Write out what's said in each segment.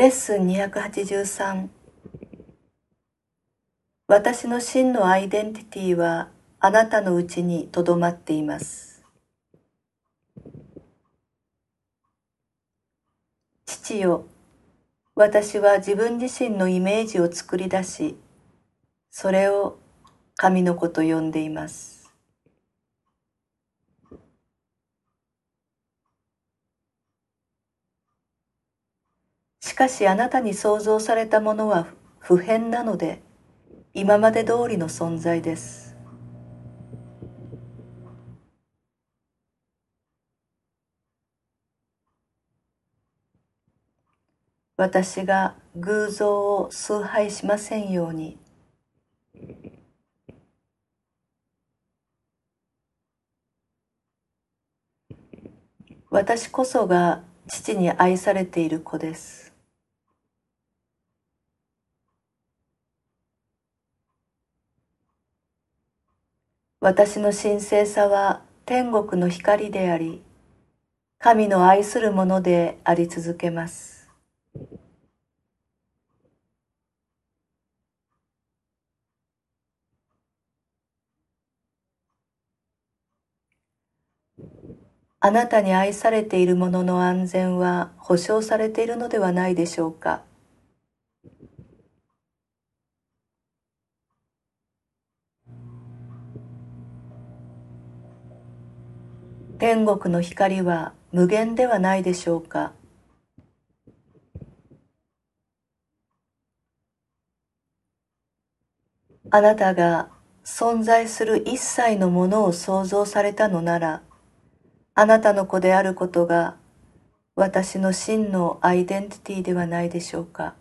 レッスン283私の真のアイデンティティはあなたのうちにとどまっています。父よ、私は自分自身のイメージを作り出し、それを神の子と呼んでいます。しかしあなたに創造されたものは不変なので今まで通りの存在です。私が偶像を崇拝しませんように。私こそが父に愛されている子です。私の神聖さは天国の光であり、神の愛するものであり続けます。あなたに愛されているものの安全は保証されているのではないでしょうか。天国の光は無限ではないでしょうか。あなたが存在する一切のものを創造されたのならあなたの子であることが私の真のアイデンティティではないでしょうか。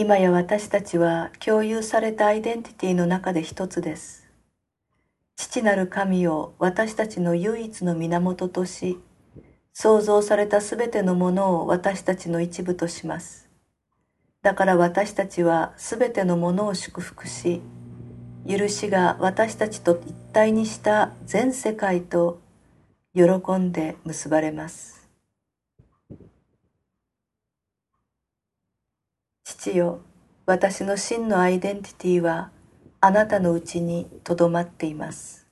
今や私たちは共有されたアイデンティティの中で一つです。父なる神を私たちの唯一の源とし、創造されたすべてのものを私たちの一部とします。だから私たちはすべてのものを祝福し、許しが私たちと一体にした全世界と喜んで結ばれます。父よ、私の真のアイデンティティはあなたのうちにとどまっています。